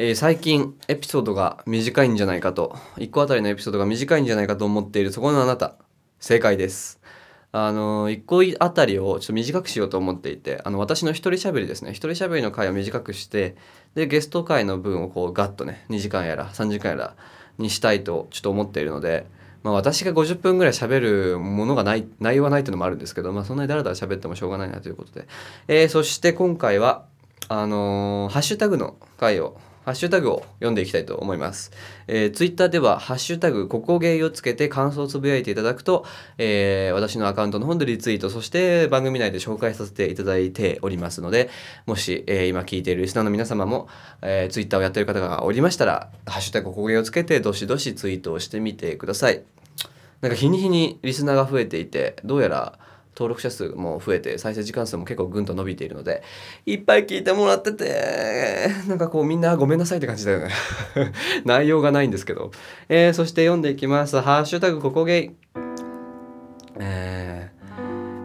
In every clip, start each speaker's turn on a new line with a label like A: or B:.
A: えー最近エピソードが短いんじゃないかと1個あたりのエピソードが短いんじゃないかと思っているそこのあなた。正解です。あの1個あたりをちょっと短くしようと思っていてあの私の一人喋りですね。一人喋りの回を短くしてでゲスト回の分をこうガッとね2時間やら3時間やらにしたいとちょっと思っているので、まあ、私が50分ぐらい喋るものがない内容はないっていうのもあるんですけど、まあ、そんなにだらだら喋ってもしょうがないなということで、えーそして今回はあのーハッシュタグの回をハッシュタグを読んでいきたいと思います。えー、ツイッターでは、ハッシュタグ、ここゲイをつけて感想をつぶやいていただくと、えー私のアカウントの方でリツイート、そして番組内で紹介させていただいておりますので、もし、えー今聞いているリスナーの皆様も、えー、ツイッターをやっている方がおりましたら、ハッシュタグ、ここゲイをつけて、どしどしツイートをしてみてください。なんか日に日にリスナーが増えていて、どうやら登録者数も増えて、再生時間数も結構ぐんと伸びているので、いっぱい聞いてもらってて、なんかこうみんなごめんなさいって感じだよね。内容がないんですけど。えーそして読んでいきます。ハッシュタグここゲイ。えー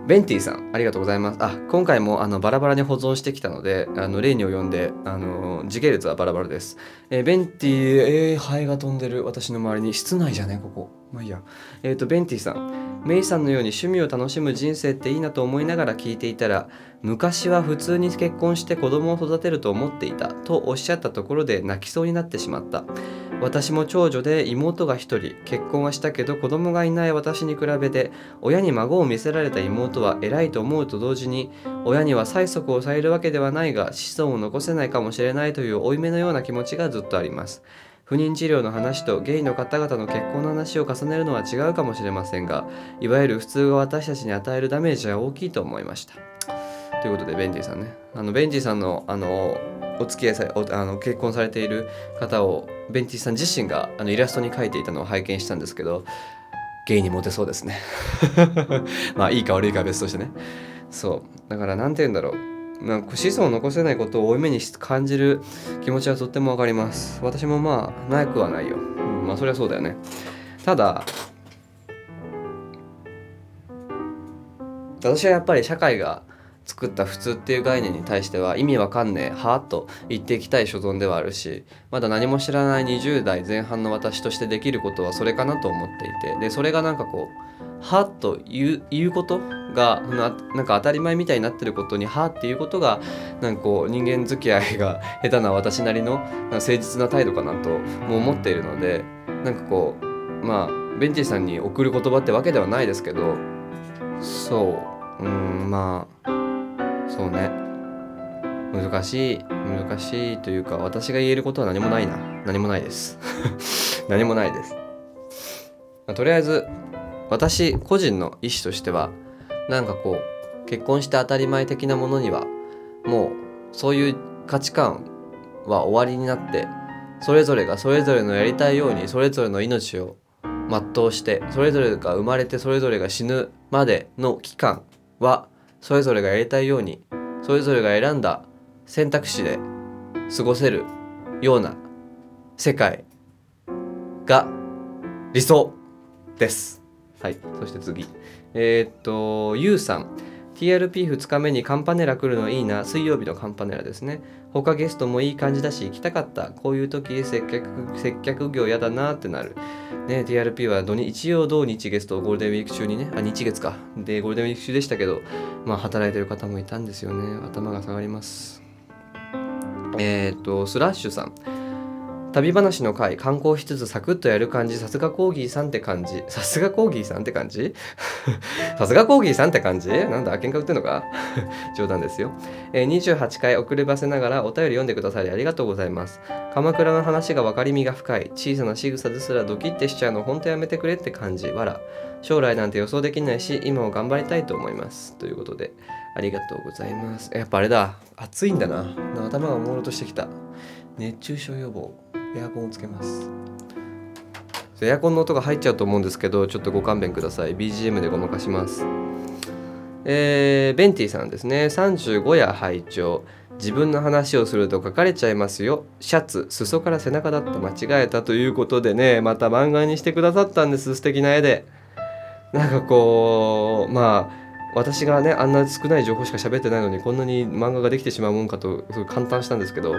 A: ベンティさん、ありがとうございます。あ、今回もあのバラバラに保存してきたので、あの例に及んで、あの時系列はバラバラです。えーベンティ、えー、ハエが飛んでる私の周りに。室内じゃね、ここ。まあいいや。えっ、と、ベンティさん。メイさんのように趣味を楽しむ人生っていいなと思いながら聞いていたら、昔は普通に結婚して子供を育てると思っていたとおっしゃったところで泣きそうになってしまった。私も長女で妹が一人結婚はしたけど子供がいない私に比べて親に孫を見せられた妹は偉いと思うと同時に親には催促をされるわけではないが子孫を残せないかもしれないという負い目のような気持ちがずっとあります。不妊治療の話とゲイの方々の結婚の話を重ねるのは違うかもしれませんがいわゆる普通が私たちに与えるダメージは大きいと思いました。ということでベンジーさんね。あのベンジーさんのあのお付き合いさおあの結婚されている方をベンティさん自身があのイラストに描いていたのを拝見したんですけどゲイにモテそうですね。まあいいか悪いか別としてね。そう。だから何て言うんだろう。なんか子孫を残せないことを負い目に感じる気持ちはとってもわかります。私もまあなくはないよ、うん、まあそりゃそうだよね。ただ私はやっぱり社会が作った普通っていう概念に対しては意味わかんねえはあと言っていきたい所存ではあるしまだ何も知らない20代前半の私としてできることはそれかなと思っていてでそれがなんかこうはあと言う言うことがなんか当たり前みたいになってることにはっていうことがなんかこう人間付き合いが 下手な私なりの誠実な態度かなとも思っているのでなんかこうまあベンチーさんに送る言葉ってわけではないですけどそううんまあそうね。難しい難しいというか私が言えることは何もないな。何もないです。何もないです、まあとりあえず私個人の意思としてはなんかこう結婚して当たり前的なものにはもうそういう価値観は終わりになってそれぞれがそれぞれのやりたいようにそれぞれの命を全うしてそれぞれが生まれてそれぞれが死ぬまでの期間はそれぞれがやりたいようにそれぞれが選んだ選択肢で過ごせるような世界が理想です。はい、そして次。えーっと、ゆうさん。TRP2 日目にカンパネラ来るのいいな。水曜日のカンパネラですね。他ゲストもいい感じだし行きたかった。こういう時接客接客業やだなってなる。ね、TRP は土日一応土日ゲストゴールデンウィーク中にね、あ、日月か。で、ゴールデンウィーク中でしたけど、まあ働いてる方もいたんですよね。頭が下がります。えーっと、スラッシュさん。旅話の回観光しつつサクッとやる感じさすがコーギーさんって感じ。さすがコーギーさんって感じ？さすがコーギーさんって感じ？なんだ喧嘩売ってんのか？冗談ですよ、えー28回遅ればせながらお便り読んでくださりありがとうございます。鎌倉の話が分かりみが深い。小さな仕草ですらドキッてしちゃうのほんとやめてくれって感じ。わら将来なんて予想できないし今を頑張りたいと思います。ということでありがとうございます。やっぱあれだ。暑いんだな。頭が朦朧としてきた。熱中症予防。エアコンをつけます。エアコンの音が入っちゃうと思うんですけどちょっとご勘弁ください。BGM でごまかします。えーベンティさんですね。35夜拝聴。自分の話をすると書かれちゃいますよ。シャツ裾から背中だった。間違えたということでね。また漫画にしてくださったんです。素敵な絵で。なんかこうまあ私がねあんな少ない情報しか喋ってないのにこんなに漫画ができてしまうもんかとすごい感嘆したんですけど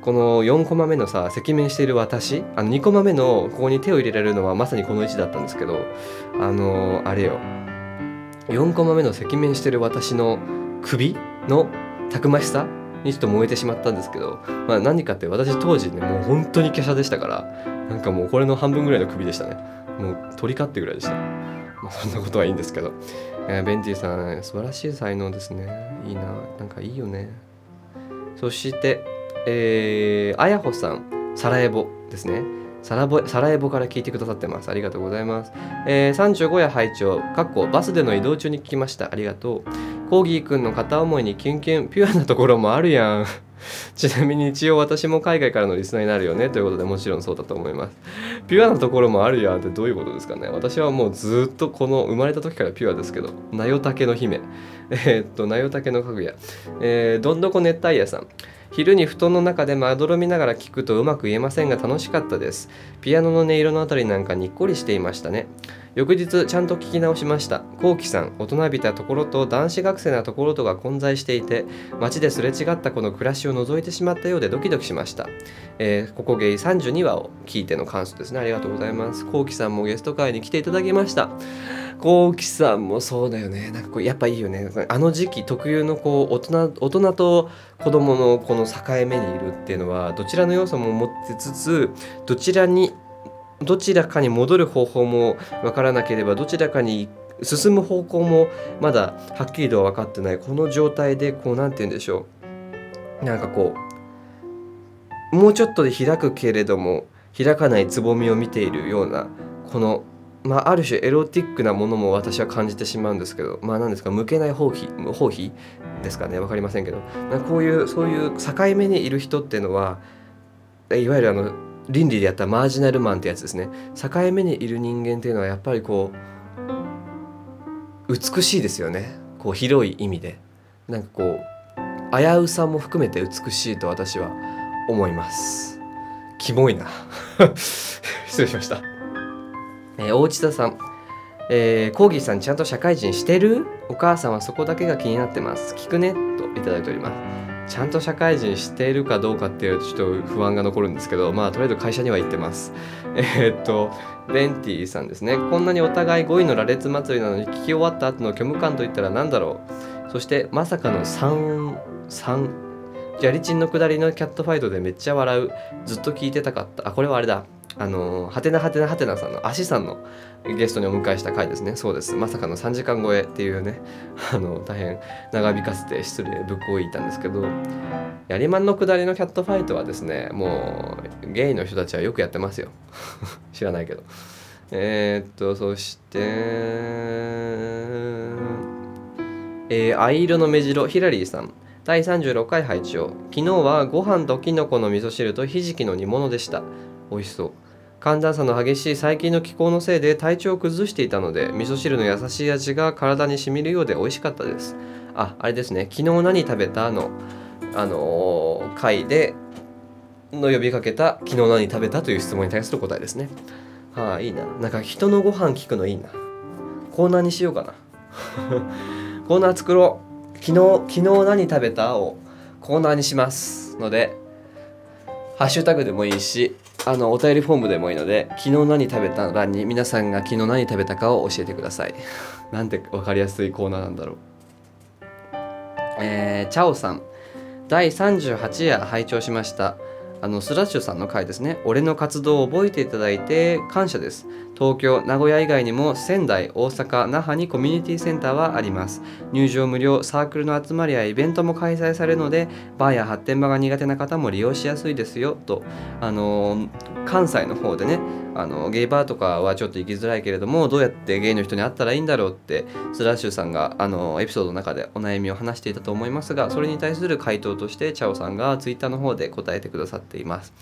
A: この4コマ目のさ赤面している私あの2コマ目のここに手を入れられるのはまさにこの位置だったんですけどあのあれよ。4コマ目の赤面してる私の首のたくましさにちょっと燃えてしまったんですけど、まあ、何かって私当時ねもう本当に華奢でしたからなんかもうこれの半分ぐらいの首でしたね。もう鳥かってぐらいでした、まあ、そんなことはいいんですけどえー、ベンティさん素晴らしい才能ですねいいななんかいいよねそしてえー、あやほさんサラエボですねサラボサラエボから聞いてくださってます。ありがとうございます。えー、35夜拝聴かっこバスでの移動中に聞きました。ありがとう。コーギーくんの片思いにキュンキュン、ピュアなところもあるやん。ちなみに一応私も海外からのリスナーになるよねということでもちろんそうだと思います。ピュアなところもあるやんってどういうことですかね？私はもうずっとこの生まれた時からピュアですけど、なよたけの姫。えー、っと、なよたけのかぐや。えー、どんどこ熱帯夜さん。昼に布団の中でまどろみながら聞くとうまく言えませんが楽しかったです。ピアノの音色のあたりなんかにっこりしていましたね。翌日ちゃんと聞き直しました。こうきさん大人びたところと男子学生なところとが混在していて街ですれ違ったこの暮らしを覗いてしまったようでドキドキしました、えー、ここゲイ32話を聞いての感想ですね。ありがとうございます。こうきさんもゲスト会に来ていただきました。こうきさんもそうだよね。なんかこうやっぱいいよね。あの時期特有のこう大人大人と子供のこの境目にいるっていうのはどちらの要素も持ってつつどちらにどちらかに戻る方法も分からなければどちらかに進む方向もまだはっきりとは分かってない。この状態でこう何て言うんでしょう。なんかこうもうちょっとで開くけれども開かないつぼみを見ているようなこのまあ、ある種エロティックなものも私は感じてしまうんですけどまあ何ですか向けない放棄放棄ですかね分かりませんけど。こういうそういう境目にいる人っていうのはいわゆるあの倫理でやったマージナルマンってやつですね。境目にいる人間っていうのはやっぱりこう美しいですよね。こう広い意味で。なんかこう危うさも含めて美しいと私は思います。キモいな。失礼しました、えー、大内田さん。えー、コーギーさんちゃんと社会人してる？お母さんはそこだけが気になってます。聞くね。といただいております。ちゃんと社会人しているかどうかっていうちょっと不安が残るんですけどまあとりあえず会社には行ってます。えー、っとベンティさんですね。こんなにお互い5位の羅列祭りなのに聞き終わった後の虚無感といったら何だろう。そしてまさかの3 3ジャリチンの下りのキャットファイトでめっちゃ笑う。ずっと聞いてたかった。あこれはあれだ。あのはてなはてなはてなさんの足さんのゲストにお迎えした回ですね。そうです。まさかの3時間超えっていうねあの大変長引かせて失礼ぶっこいたんですけどやりまんの下りのキャットファイトはですねもうゲイの人たちはよくやってますよ。知らないけど。えー、っとそしてえー、藍色の目白ヒラリーさん。第36回拝聴昨日はご飯ときのこの味噌汁とひじきの煮物でした。美味しそう。寒暖差の激しい最近の気候のせいで体調を崩していたので味噌汁の優しい味が体に染みるようで美味しかったです。ああれですね。昨日何食べたの？あのー、回での呼びかけた昨日何食べたという質問に対する答えですね。はあいいな。なんか人のご飯聞くのいいな。コーナーにしようかな。コーナー作ろう。昨日昨日何食べたをコーナーにします。のでハッシュタグでもいいしあのお便りフォームでもいいので昨日何食べた欄に皆さんが昨日何食べたかを教えてください。なんて分かりやすいコーナーなんだろう。えー、チャオさん。第38夜拝聴しました。あのスラッシュさんの回ですね。俺の活動を覚えていただいて感謝です。東京名古屋以外にも仙台大阪那覇にコミュニティセンターはあります。入場無料サークルの集まりやイベントも開催されるのでバーや発展場が苦手な方も利用しやすいですよと。あの関西の方でねあのゲイバーとかはちょっと行きづらいけれどもどうやってゲイの人に会ったらいいんだろうってスラッシュさんがあのエピソードの中でお悩みを話していたと思いますがそれに対する回答としてチャオさんがツイッターの方で答えてくださっています。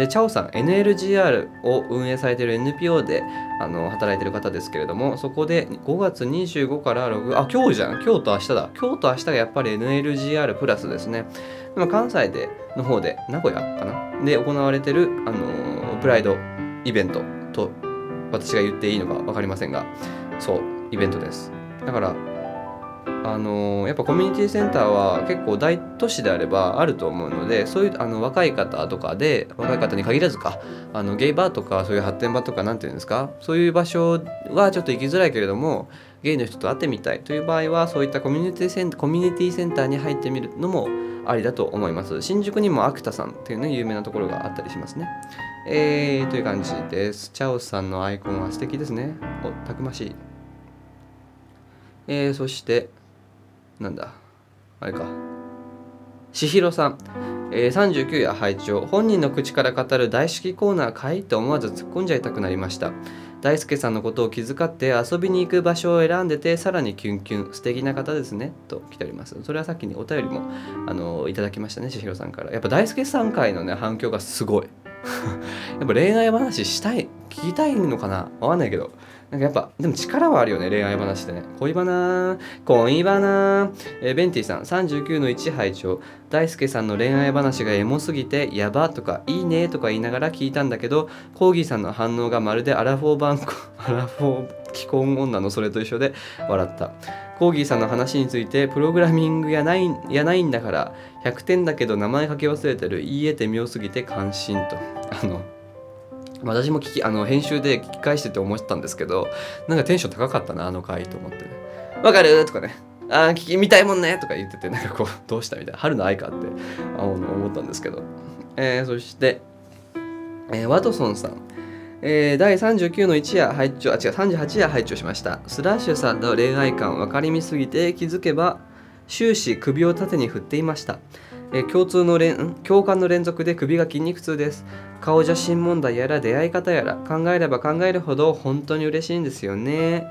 A: でチャオさん NLGR を運営されている NPO であの働いてる方ですけれどもそこで5月25から6あ今日じゃん。今日と明日だ。今日と明日がやっぱり NLGR プラスですね。関西での方で名古屋かな？で行われてるあのプライドイベントと私が言っていいのか分かりませんがそうイベントです。だからあのやっぱコミュニティセンターは結構大都市であればあると思うのでそういうあの若い方とかで若い方に限らずかあのゲイバーとかそういう発展場とか何て言うんですかそういう場所はちょっと行きづらいけれどもゲイの人と会ってみたいという場合はそういったコミュニティセンコミュニティセンターに入ってみるのもありだと思います。新宿にもアクタさんっていうね有名なところがあったりしますね。えー、という感じです。チャオさんのアイコンは素敵ですね。おたくましい。えー、そしてなんだ？あれか。しひろさん、えー、39夜拝聴本人の口から語る大式コーナーかいと思わず突っ込んじゃいたくなりました。大輔さんのことを気遣って遊びに行く場所を選んでてさらにキュンキュン。素敵な方ですね。と来ております。それはさっきにお便りもあのいただきましたねしひろさんから。やっぱ大輔さん会のね反響がすごい。やっぱ恋愛話したい聞きたいのかな？わかんないけど。なんかやっぱ、でも力はあるよね、恋愛話ってね。恋バナ恋バナえー、ベンティさん、39の1拝聴大輔さんの恋愛話がエモすぎて、やばとか、いいねとか言いながら聞いたんだけど、コーギーさんの反応がまるでアラフォー版、アラフォー既婚女のそれと一緒で笑った。コーギーさんの話について、プログラミングやないやないんだから、100点だけど名前書き忘れてる、言い得て妙すぎて感心と。あの、私も聞きあの編集で聞き返してて思ってたんですけどなんかテンション高かったなあの回と思ってね「わかる?」とかね「ああ聞き見たいもんね」とか言っててなんかこうどうしたみたいな春の愛かってあの思ったんですけど、えー、そして、えー、ワトソンさん。えー、第39の1夜拝聴あ違う38夜拝聴しました。スラッシュさんの恋愛観分かりみすぎて気づけば終始首を縦に振っていました。え共通の連共感の連続で首が筋肉痛です。顔写真問題やら出会い方やら考えれば考えるほど本当に嬉しいんですよね。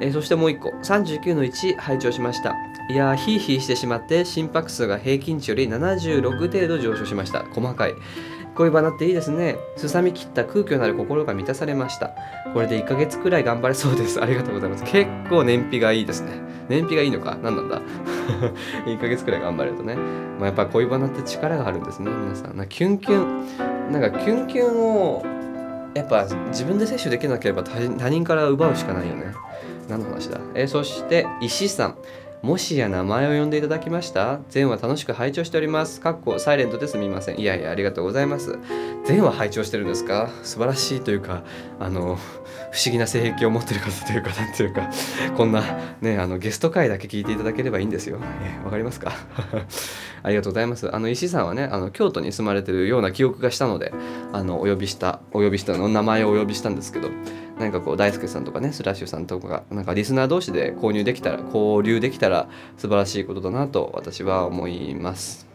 A: えそしてもう一個。39の1拝聴しました。いやーヒーヒーしてしまって心拍数が平均値より76程度上昇しました。細かい。恋バナっていいですね。すさみ切った空虚なる心が満たされました。これで1ヶ月くらい頑張れそうです。ありがとうございます。結構燃費がいいですね。燃費がいいのか？何なんだ？1ヶ月くらい頑張れるとね、まあ、やっぱ恋バナって力があるんですね。皆さん。なキュンキュン。なんかキュンキュンをやっぱ自分で摂取できなければ他人から奪うしかないよね。何の話だ？えー、そして石さん。もしや名前を呼んでいただきました？全話楽しく拝聴しております。かっこサイレントですみません。いやいや、ありがとうございます。全話拝聴してるんですか？素晴らしいというか、あの、不思議な性癖を持ってる方というか、なんていうか、こんなね、あのゲスト回だけ聞いていただければいいんですよ。わ、えかりますか？ありがとうございます。あの、石井さんはね、あの京都に住まれてるような記憶がしたので、あの、お呼びした、お呼びしたの、名前をお呼びしたんですけど、何かこう大輔さんとかねスラッシュさんとかがなんかリスナー同士で購入できたら交流できたら素晴らしいことだなと私は思います。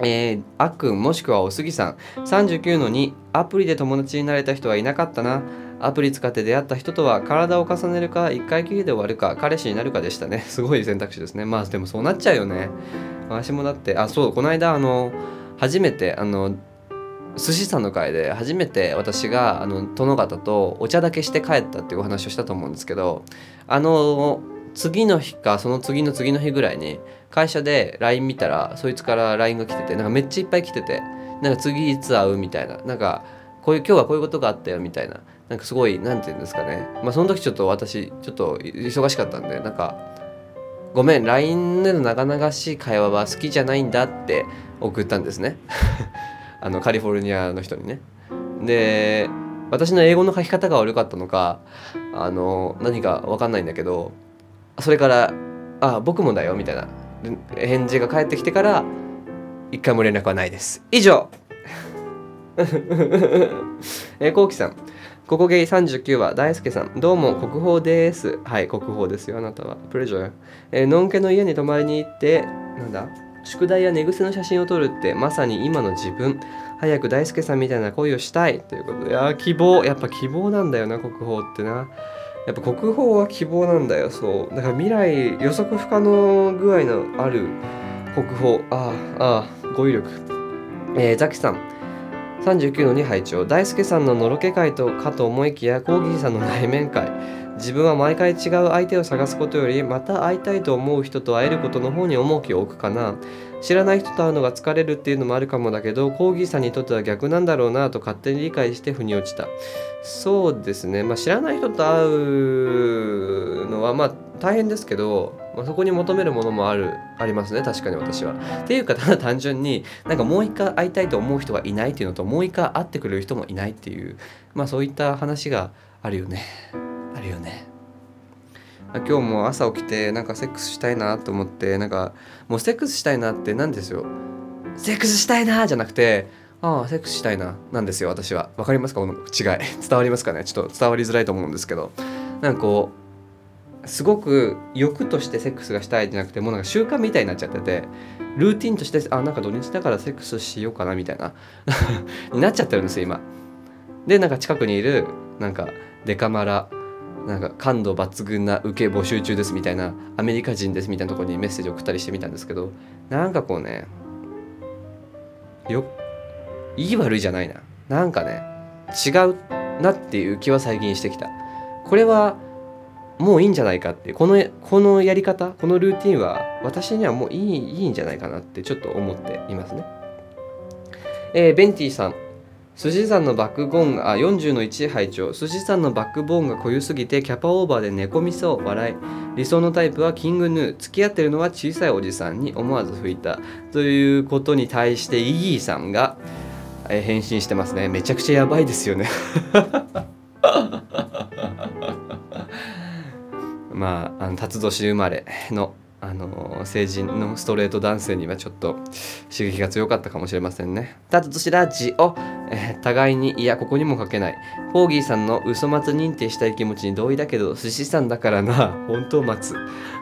A: えー、あっくんもしくはおすぎさん。39の2アプリで友達になれた人はいなかったな。アプリ使って出会った人とは体を重ねるか1回きりで終わるか彼氏になるかでしたね。すごい選択肢ですね。まあでもそうなっちゃうよね。私もだってあそうこの間あの初めてあの寿司さんの会で初めて私があの殿方とお茶だけして帰ったっていうお話をしたと思うんですけどあの次の日かその次の次の日ぐらいに会社で LINE 見たらそいつから LINE が来ててなんかめっちゃいっぱい来ててなんか次いつ会うみたいななんかこういう今日はこういうことがあったよみたいななんかすごい何て言うんですかね。まあその時ちょっと私ちょっと忙しかったんでなんかごめん LINE での長々しい会話は好きじゃないんだって送ったんですね。あのカリフォルニアの人にね。で私の英語の書き方が悪かったのかあの何か分かんないんだけどそれから「あ僕もだよ」みたいな返事が返ってきてから一回も連絡はないです。以上 えー、こうきさん。ここゲイ39話、大輔さん。どうも、国宝です。はい、国宝ですよ、あなたは。プレジャー。え、のんけの家に泊まりに行って、なんだ？宿題や寝癖の写真を撮るってまさに今の自分。早く大輔さんみたいな恋をしたいということで。あ希望。やっぱ希望なんだよな国宝ってな。やっぱ国宝は希望なんだよ。そう。だから未来予測不可能具合のある国宝。ああああ語彙力。えー、ザキさん。39の2拝聴大輔さんののろけ会とかと思いきやコーギーさんの内面会。自分は毎回違う相手を探すことよりまた会いたいと思う人と会えることの方に重きを置くかな。知らない人と会うのが疲れるっていうのもあるかもだけどコーギーさんにとっては逆なんだろうなと勝手に理解して腑に落ちた。そうですね。まあ知らない人と会うのはまあ大変ですけど、まあ、そこに求めるものもあるありますね。確かに私は。っていうかただ単純になんかもう一回会いたいと思う人がいないっていうのともう一回会ってくれる人もいないっていうまあそういった話があるよね。あるよね。今日も朝起きてなんかセックスしたいなと思ってなんかもうセックスしたいなって何ですよ。セックスしたいなじゃなくてああセックスしたいな。なんですよ私は。分かりますか？この違い。伝わりますかね？ちょっと伝わりづらいと思うんですけど。なんかこうすごく欲としてセックスがしたいじゃなくてもうなんか習慣みたいになっちゃっててルーティンとしてあなんか土日だからセックスしようかなみたいな になっちゃってるんですよ今。でなんか近くにいるなんかデカマラなんか感度抜群な受け募集中ですみたいなアメリカ人ですみたいなとこにメッセージ送ったりしてみたんですけどなんかこうねよいい悪いじゃないな。なんかね違うなっていう気は最近してきた。これはもういいんじゃないかってこのこのやり方このルーティンは私にはもういいいいんじゃないかなってちょっと思っていますね。えー、ベンティさん。寿司さんのバックボーンがあ40の1拝聴寿司さんのバックボーンが濃ゆすぎてキャパオーバーで寝込みそう笑い。理想のタイプはキングヌー。付き合ってるのは小さいおじさんに思わず吹いた。ということに対してイギーさんがえ返信してますね。めちゃくちゃやばいですよね。まああの辰年生まれのあの成人のストレート男性にはちょっと刺激が強かったかもしれませんね。だとしラジオ、えー、互いにいやここにも書けない。ポーギーさんの嘘松認定したい気持ちに同意だけど寿司さんだからな。本当待つ。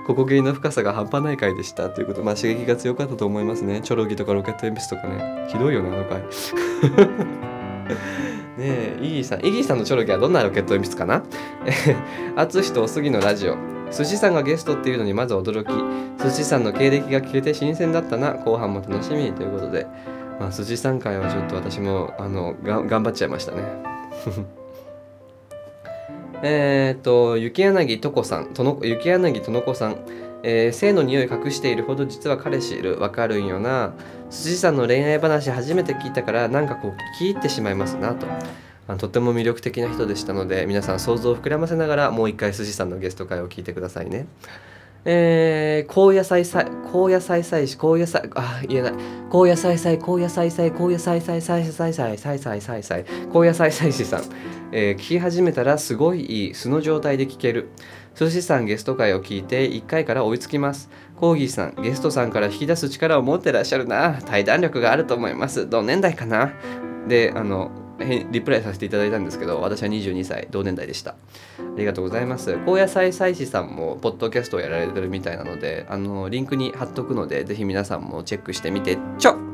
A: ここ芸の深さが半端ない回でした。ということまあ刺激が強かったと思いますね。チョロギとかロケット鉛筆とかね。ひどいよねあの回。ねえイギーさん。イギーさんのチョロギはどんなロケット鉛筆かな？淳とおすぎのラジオ。寿司さんがゲストっていうのにまず驚き寿司さんの経歴が聞けて新鮮だったな後半も楽しみということで、まあ、寿司さん会はちょっと私もあの頑張っちゃいましたね。えっと雪柳とこさんとの雪柳とのこさん。えー、性の匂い隠しているほど実は彼氏いる。わかるんよな。寿司さんの恋愛話初めて聞いたからなんかこう聞いてしまいますなと。とても魅力的な人でしたので皆さん想像を膨らませながらもう一回寿司さんのゲスト会を聞いてくださいね。えー、高野菜菜高野菜菜高野菜あ言えない。高野菜菜高野菜菜高野菜菜菜菜菜菜菜菜菜高野菜菜師さん、えー、聞き始めたらすごいいい素の状態で聞ける。寿司さんゲスト会を聞いて1回から追いつきます。コーギーさんゲストさんから引き出す力を持ってらっしゃるな。対談力があると思います。同年代かな。であのリプライさせていただいたんですけど私は22歳同年代でした。ありがとうございます。高野菜祭司さんもポッドキャストをやられてるみたいなのであのリンクに貼っとくのでぜひ皆さんもチェックしてみてちょ。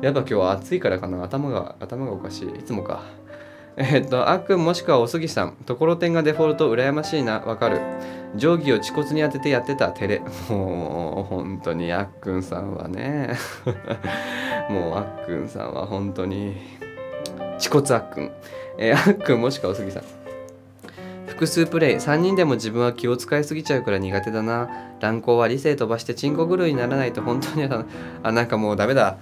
A: やっぱ今日は暑いからかな。頭が頭がおかしい。いつもか。えっとあっくんもしくはおすぎさん。ところてんがデフォルト羨ましいな。わかる。定規を恥骨に当ててやってたテレ。もう本当にあっくんさんはね。もうあっくんさんは本当に恥骨あっくん、えー、あっくんもしくはおすぎさん。複数プレイ。3人でも自分は気を使いすぎちゃうから苦手だな。乱行は理性飛ばしてチンコ狂いにならないと本当にあなんかもうダメだ。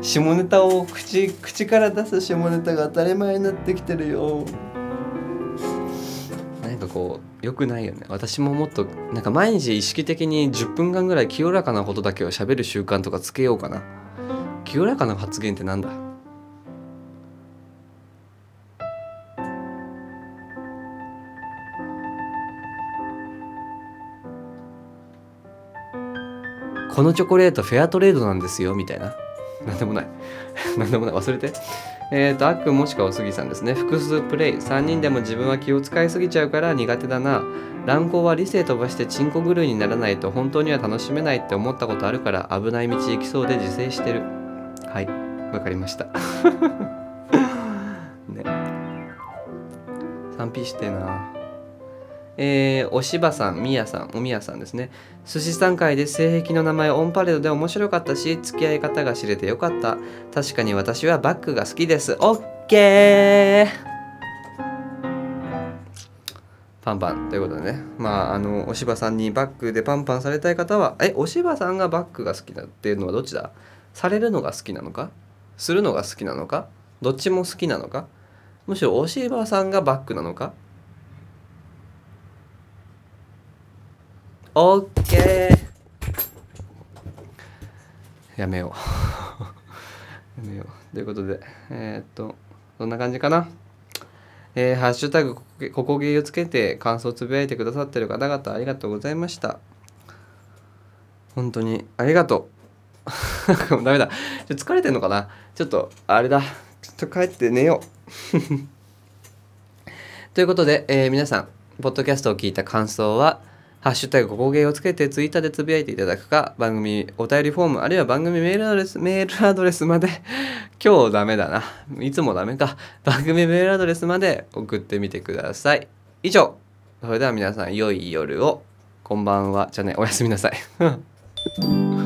A: 下ネタを口口から出す下ネタが当たり前になってきてるよ。なんかこう良くないよね。私ももっとなんか毎日意識的に10分間ぐらい清らかなことだけを喋る習慣とかつけようかな。清らかな発言ってなんだ？このチョコレートフェアトレードなんですよみたいな。なんでもない なんでもない忘れてえっ、ー、と、あっくんもしくはおすぎさんですね。複数プレイ。3人でも自分は気を使いすぎちゃうから苦手だな。乱行は理性飛ばしてチンコ狂いにならないと本当には楽しめないって思ったことあるから危ない道行きそうで自制してる。はい。わかりました。ね。3P してな。えー、おしばさん、みやさん、おみやさんですね。寿司さん会で性癖の名前オンパレードで面白かったし、付き合い方が知れてよかった。確かに私はバッグが好きです。オッケーパンパンということでね。まあ、あの、おしばさんにバッグでパンパンされたい方は、え、おしばさんがバッグが好きだっていうのはどっちだ？されるのが好きなのか？するのが好きなのか？どっちも好きなのか？むしろおしばさんがバッグなのか？オッケーやめよう。やめよう。ということでえー、っとそんな感じかな？えー、ハッシュタグここゲーをつけて感想をつぶやいてくださってる方々ありがとうございました。本当にありがとう。ダメだ。ちょ疲れてんのかな？ちょっとあれだ。ちょっと帰って寝よう。ということで、えー、皆さんポッドキャストを聞いた感想はハッシュタグ工芸をつけてツイッターでつぶやいていただくか番組お便りフォームあるいは番組メールアドレスメールアドレスまで 今日ダメだな。いつもダメか。番組メールアドレスまで送ってみてください。以上。それでは皆さん良い夜を。こんばんは。じゃあねおやすみなさい。